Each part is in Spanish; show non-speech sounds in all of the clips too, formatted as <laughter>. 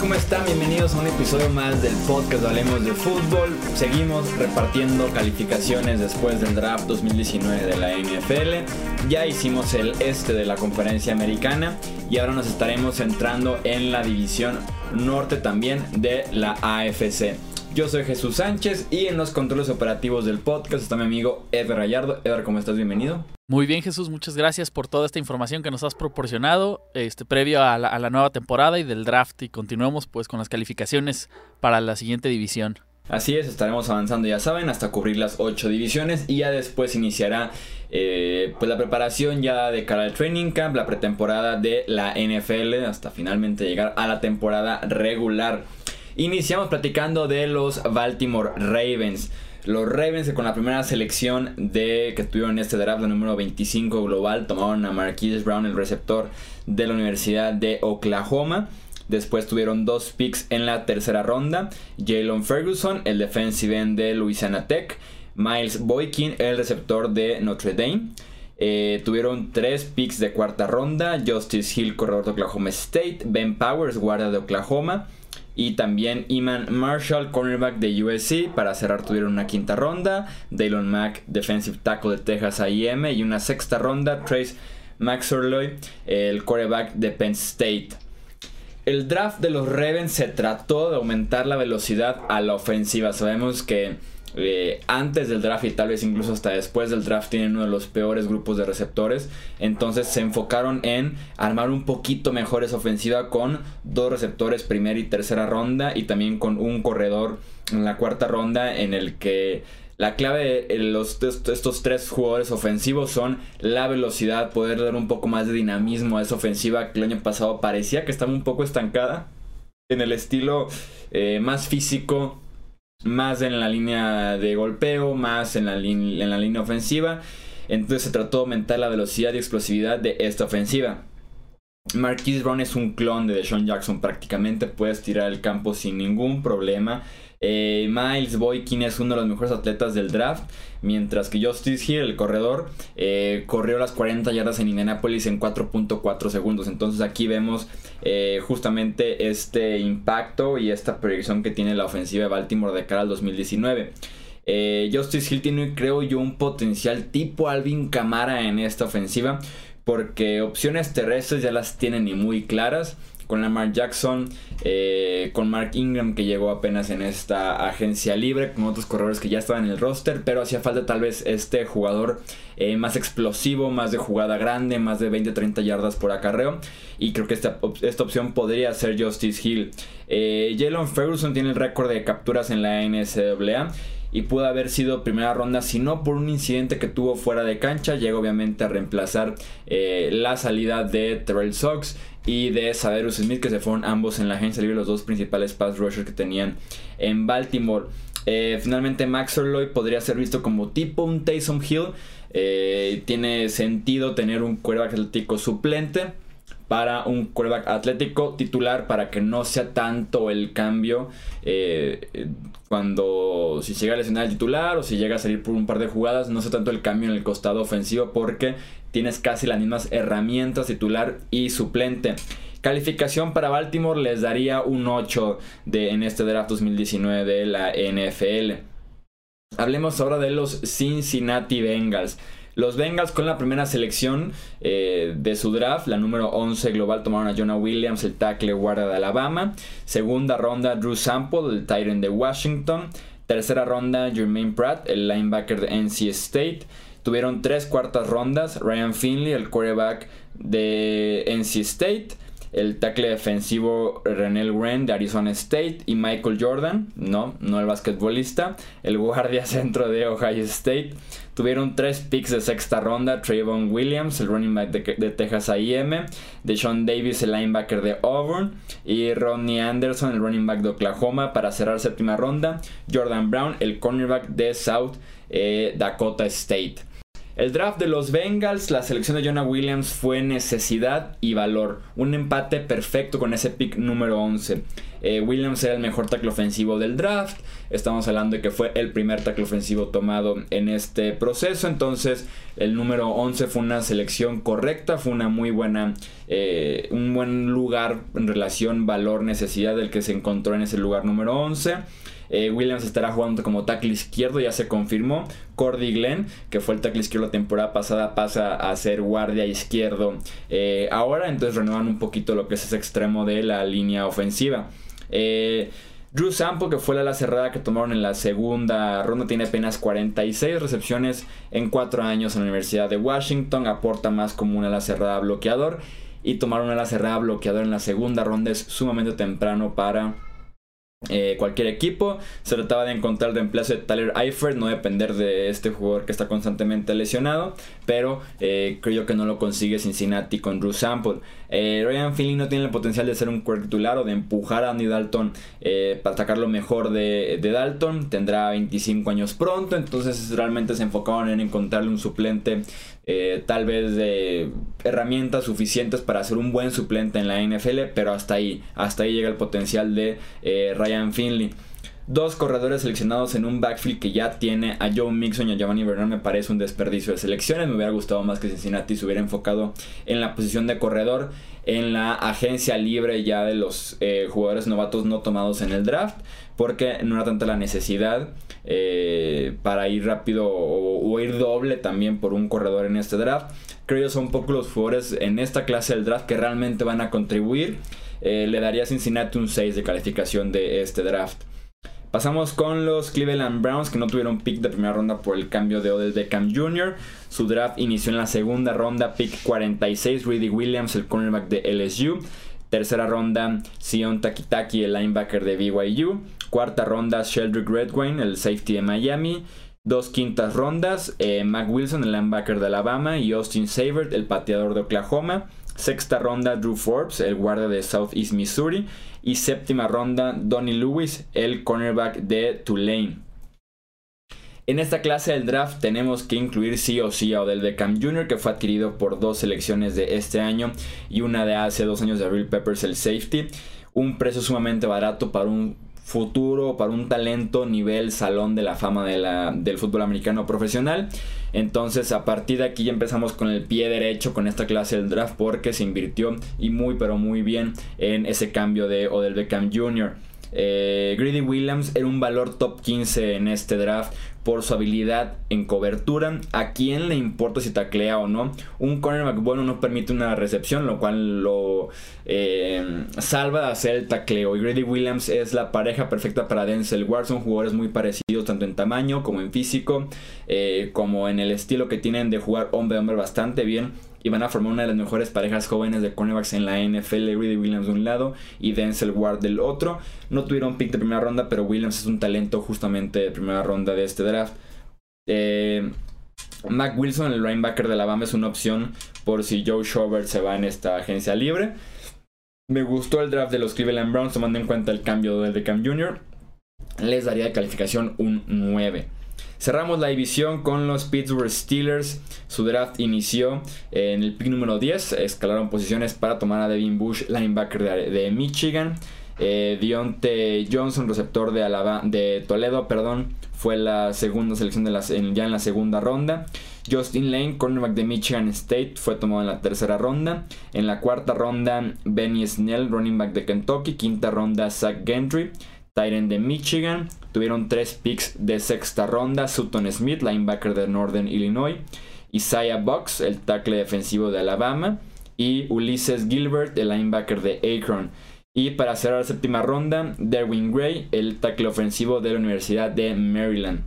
¿Cómo están? Bienvenidos a un episodio más del podcast Hablemos de Fútbol. Seguimos repartiendo calificaciones después del draft 2019 de la NFL. Ya hicimos el este de la conferencia americana y ahora nos estaremos centrando en la división norte también de la AFC. Yo soy Jesús Sánchez y en los controles operativos del podcast está mi amigo Edgar Gallardo. Edgar, ¿cómo estás? Bienvenido. Muy bien Jesús, muchas gracias por toda esta información que nos has proporcionado este, previo a la, nueva temporada y del draft y continuemos pues con las calificaciones para la siguiente división. Así es, estaremos avanzando ya saben hasta cubrir las ocho divisiones y ya después iniciará eh, pues la preparación ya de cara al training camp, la pretemporada de la NFL hasta finalmente llegar a la temporada regular. Iniciamos platicando de los Baltimore Ravens. Los Ravens con la primera selección de que tuvieron este draft, número 25 global, tomaron a Marquise Brown, el receptor de la Universidad de Oklahoma. Después tuvieron dos picks en la tercera ronda. Jalen Ferguson, el defensive end de Louisiana Tech. Miles Boykin, el receptor de Notre Dame. Eh, tuvieron tres picks de cuarta ronda. Justice Hill, corredor de Oklahoma State. Ben Powers, guardia de Oklahoma y también Iman Marshall, cornerback de USC. Para cerrar tuvieron una quinta ronda. Dylon Mack, defensive tackle de Texas A&M. Y una sexta ronda, Trace McSorley, el quarterback de Penn State. El draft de los Ravens se trató de aumentar la velocidad a la ofensiva. Sabemos que eh, antes del draft y tal vez incluso hasta después del draft tienen uno de los peores grupos de receptores. Entonces se enfocaron en armar un poquito mejor esa ofensiva con dos receptores primera y tercera ronda y también con un corredor en la cuarta ronda en el que la clave de los, estos tres jugadores ofensivos son la velocidad, poder dar un poco más de dinamismo a esa ofensiva que el año pasado parecía que estaba un poco estancada en el estilo eh, más físico más en la línea de golpeo, más en la, línea ofensiva. Entonces se trató de aumentar la velocidad y explosividad de esta ofensiva. Marquise Brown es un clon de Deshaun Jackson prácticamente, puedes tirar el campo sin ningún problema. Eh, Miles Boykin es uno de los mejores atletas del draft. Mientras que Justice Hill, el corredor, eh, corrió las 40 yardas en Indianapolis en 4.4 segundos. Entonces aquí vemos eh, justamente este impacto y esta proyección que tiene la ofensiva de Baltimore de cara al 2019. Justice Hill tiene, creo yo, un potencial tipo Alvin Camara en esta ofensiva. Porque opciones terrestres ya las tienen y muy claras con Lamar Jackson, eh, con Mark Ingram que llegó apenas en esta agencia libre, con otros corredores que ya estaban en el roster, pero hacía falta tal vez este jugador eh, más explosivo, más de jugada grande, más de 20-30 yardas por acarreo, y creo que esta, esta opción podría ser Justice Hill. Eh, Jalen Ferguson tiene el récord de capturas en la NCAA y pudo haber sido primera ronda, si no por un incidente que tuvo fuera de cancha. Llega obviamente a reemplazar la salida de Terrell Sox y de Saderus Smith, que se fueron ambos en la agencia libre, los dos principales pass rushers que tenían en Baltimore. Eh, finalmente, Max Orloy podría ser visto como tipo un Taysom Hill. Eh, tiene sentido tener un quarterback atlético suplente para un quarterback atlético titular para que no sea tanto el cambio eh, cuando si llega a lesionar el titular o si llega a salir por un par de jugadas no sea tanto el cambio en el costado ofensivo porque tienes casi las mismas herramientas titular y suplente. Calificación para Baltimore les daría un 8 de, en este draft 2019 de la NFL. Hablemos ahora de los Cincinnati Bengals. Los Bengals con la primera selección eh, de su draft, la número 11 global, tomaron a Jonah Williams, el tackle guarda de Alabama. Segunda ronda, Drew Sample, el Titan de Washington. Tercera ronda, Jermaine Pratt, el linebacker de NC State. Tuvieron tres cuartas rondas. Ryan Finley, el quarterback de NC State. El tackle defensivo Renel Wren de Arizona State. Y Michael Jordan, no, no el basquetbolista. El guardia <laughs> centro de Ohio State. Tuvieron tres picks de sexta ronda. Trayvon Williams, el running back de, Texas A&M. Sean Davis, el linebacker de Auburn. Y Ronnie Anderson, el running back de Oklahoma. Para cerrar séptima ronda. Jordan Brown, el cornerback de South eh, Dakota State. El draft de los Bengals, la selección de Jonah Williams fue necesidad y valor. Un empate perfecto con ese pick número 11. Eh, Williams era el mejor tackle ofensivo del draft. Estamos hablando de que fue el primer tackle ofensivo tomado en este proceso. Entonces, el número 11 fue una selección correcta. Fue una muy buena, eh, un buen lugar en relación valor-necesidad del que se encontró en ese lugar número 11. Eh, Williams estará jugando como tackle izquierdo, ya se confirmó. Cordy Glenn, que fue el tackle izquierdo la temporada pasada, pasa a ser guardia izquierdo eh, ahora. Entonces renuevan un poquito lo que es ese extremo de la línea ofensiva. Eh, Drew Sample, que fue la ala cerrada que tomaron en la segunda ronda, tiene apenas 46 recepciones en 4 años en la Universidad de Washington. Aporta más como una ala cerrada bloqueador. Y tomar una ala cerrada bloqueador en la segunda ronda es sumamente temprano para eh, cualquier equipo. Se trataba de encontrar el reemplazo de Tyler Eifert, no depender de este jugador que está constantemente lesionado, pero eh, creo que no lo consigue Cincinnati con Drew Sample. Eh, Ryan Finley no tiene el potencial de ser un titular o de empujar a Andy Dalton para sacar lo mejor de, de, Dalton. Tendrá 25 años pronto, entonces realmente se enfocaron en encontrarle un suplente eh, tal vez de herramientas suficientes para ser un buen suplente en la NFL, pero hasta ahí, hasta ahí llega el potencial de eh, Ryan Finley. Dos corredores seleccionados en un backfield que ya tiene a Joe Mixon y a Giovanni Bernard me parece un desperdicio de selecciones. Me hubiera gustado más que Cincinnati se hubiera enfocado en la posición de corredor, en la agencia libre ya de los eh, jugadores novatos no tomados en el draft porque no era tanta la necesidad eh, para ir rápido o, ir doble también por un corredor en este draft. Creo que son pocos los jugadores en esta clase del draft que realmente van a contribuir. Eh, le daría a Cincinnati un 6 de calificación de este draft. Pasamos con los Cleveland Browns que no tuvieron pick de primera ronda por el cambio de Odell Beckham Jr. Su draft inició en la segunda ronda, pick 46, Rudy Williams, el cornerback de LSU. Tercera ronda, Sion Takitaki, el linebacker de BYU. Cuarta ronda, Sheldrick Redwine, el safety de Miami. Dos quintas rondas, eh, Mac Wilson, el linebacker de Alabama. Y Austin Savert, el pateador de Oklahoma. Sexta ronda, Drew Forbes, el guardia de Southeast Missouri. Y séptima ronda, Donnie Lewis, el cornerback de Tulane. En esta clase del draft tenemos que incluir sí o sí a Odell Beckham Jr. que fue adquirido por dos selecciones de este año y una de hace dos años de Real Peppers el safety. Un precio sumamente barato para un futuro, para un talento nivel salón de la fama del fútbol americano profesional. Entonces a partir de aquí ya empezamos con el pie derecho con esta clase del draft porque se invirtió y muy pero muy bien en ese cambio de Odell Beckham Jr. Eh, Greedy Williams era un valor top 15 en este draft por su habilidad en cobertura. ¿A quién le importa si taclea o no? Un cornerback bueno no permite una recepción, lo cual lo eh, salva de hacer el tacleo. Y Grady Williams es la pareja perfecta para Denzel Ward. Son jugadores muy parecidos tanto en tamaño como en físico, eh, como en el estilo que tienen de jugar hombre a hombre bastante bien y van a formar una de las mejores parejas jóvenes de cornerbacks en la NFL. Rudy Williams de un lado y Denzel Ward del otro. No tuvieron pick de primera ronda, pero Williams es un talento justamente de primera ronda de este draft. Eh, Mac Wilson, el linebacker de Alabama, es una opción por si Joe Schobert se va en esta agencia libre. Me gustó el draft de los Cleveland Browns tomando en cuenta el cambio de Cam Jr. Les daría de calificación un 9. Cerramos la división con los Pittsburgh Steelers. Su draft inició en el pick número 10. Escalaron posiciones para tomar a Devin Bush, linebacker de, Michigan. Eh, Dionte Johnson, receptor de, Toledo, perdón, fue la segunda selección ya en la segunda ronda. Justin Lane, cornerback de Michigan State, fue tomado en la tercera ronda. En la cuarta ronda, Benny Snell, running back de Kentucky. Quinta ronda, Zach Gentry. Tyrant de Michigan. Tuvieron tres picks de sexta ronda. Sutton Smith, linebacker de Northern Illinois. Isaiah Box, el tackle defensivo de Alabama. Y Ulysses Gilbert, el linebacker de Akron. Y para cerrar la séptima ronda, Derwin Gray, el tackle ofensivo de la Universidad de Maryland.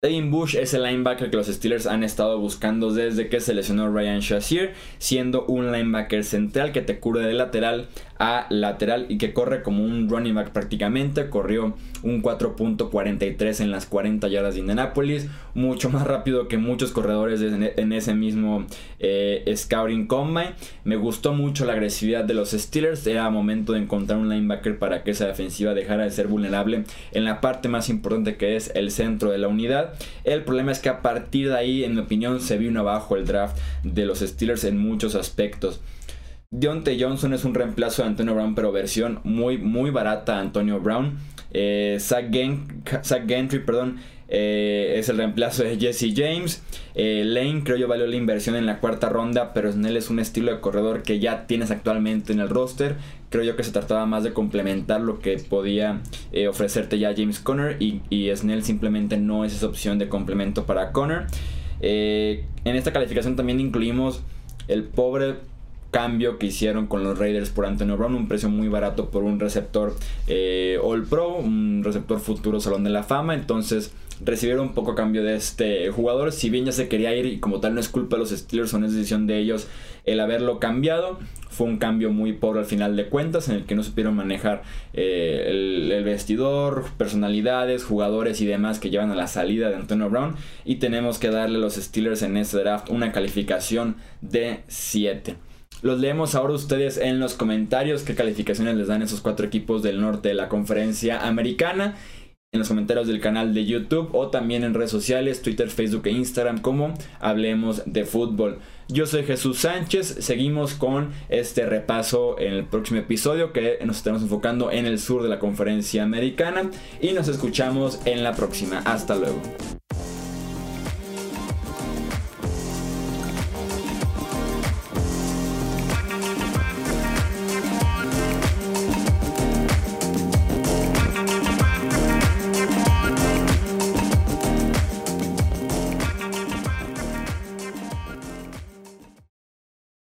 Devin Bush es el linebacker que los Steelers han estado buscando desde que se lesionó Ryan Shazier, siendo un linebacker central que te cubre de lateral a lateral y que corre como un running back prácticamente. Corrió un 4.43 en las 40 yardas de Indianapolis, mucho más rápido que muchos corredores en ese mismo eh, Scouting Combine. Me gustó mucho la agresividad de los Steelers. Era momento de encontrar un linebacker para que esa defensiva dejara de ser vulnerable en la parte más importante que es el centro de la unidad El problema es que a partir de ahí, en mi opinión, se vino abajo el draft de los Steelers en muchos aspectos. Deontay Johnson es un reemplazo de Antonio Brown, pero versión muy, muy barata Antonio Brown. Eh, Zach, Gentry, perdón, eh, es el reemplazo de Jesse James. Eh, Lane creo yo valió la inversión en la cuarta ronda, pero Snell es un estilo de corredor que ya tienes actualmente en el roster. Creo yo que se trataba más de complementar lo que podía ofrecerte ya James Conner y, y, Snell simplemente no es esa opción de complemento para Conner. en esta calificación también incluimos el pobre cambio que hicieron con los Raiders por Antonio Brown, un precio muy barato por un receptor eh, All Pro, un receptor futuro Salón de la Fama, entonces recibieron un poco a cambio de este jugador, si bien ya se quería ir y como tal no es culpa de los Steelers, son es decisión de ellos el haberlo cambiado, fue un cambio muy pobre al final de cuentas en el que no supieron manejar eh, el, el, vestidor, personalidades, jugadores y demás que llevan a la salida de Antonio Brown. Y tenemos que darle a los Steelers en este draft una calificación de 7. Los leemos ahora ustedes en los comentarios qué calificaciones les dan esos cuatro equipos del norte de la conferencia americana. En los comentarios del canal de YouTube o también en redes sociales, Twitter, Facebook e Instagram como Hablemos de Fútbol. Yo soy Jesús Sánchez, seguimos con este repaso en el próximo episodio que nos estamos enfocando en el sur de la conferencia americana y nos escuchamos en la próxima. Hasta luego.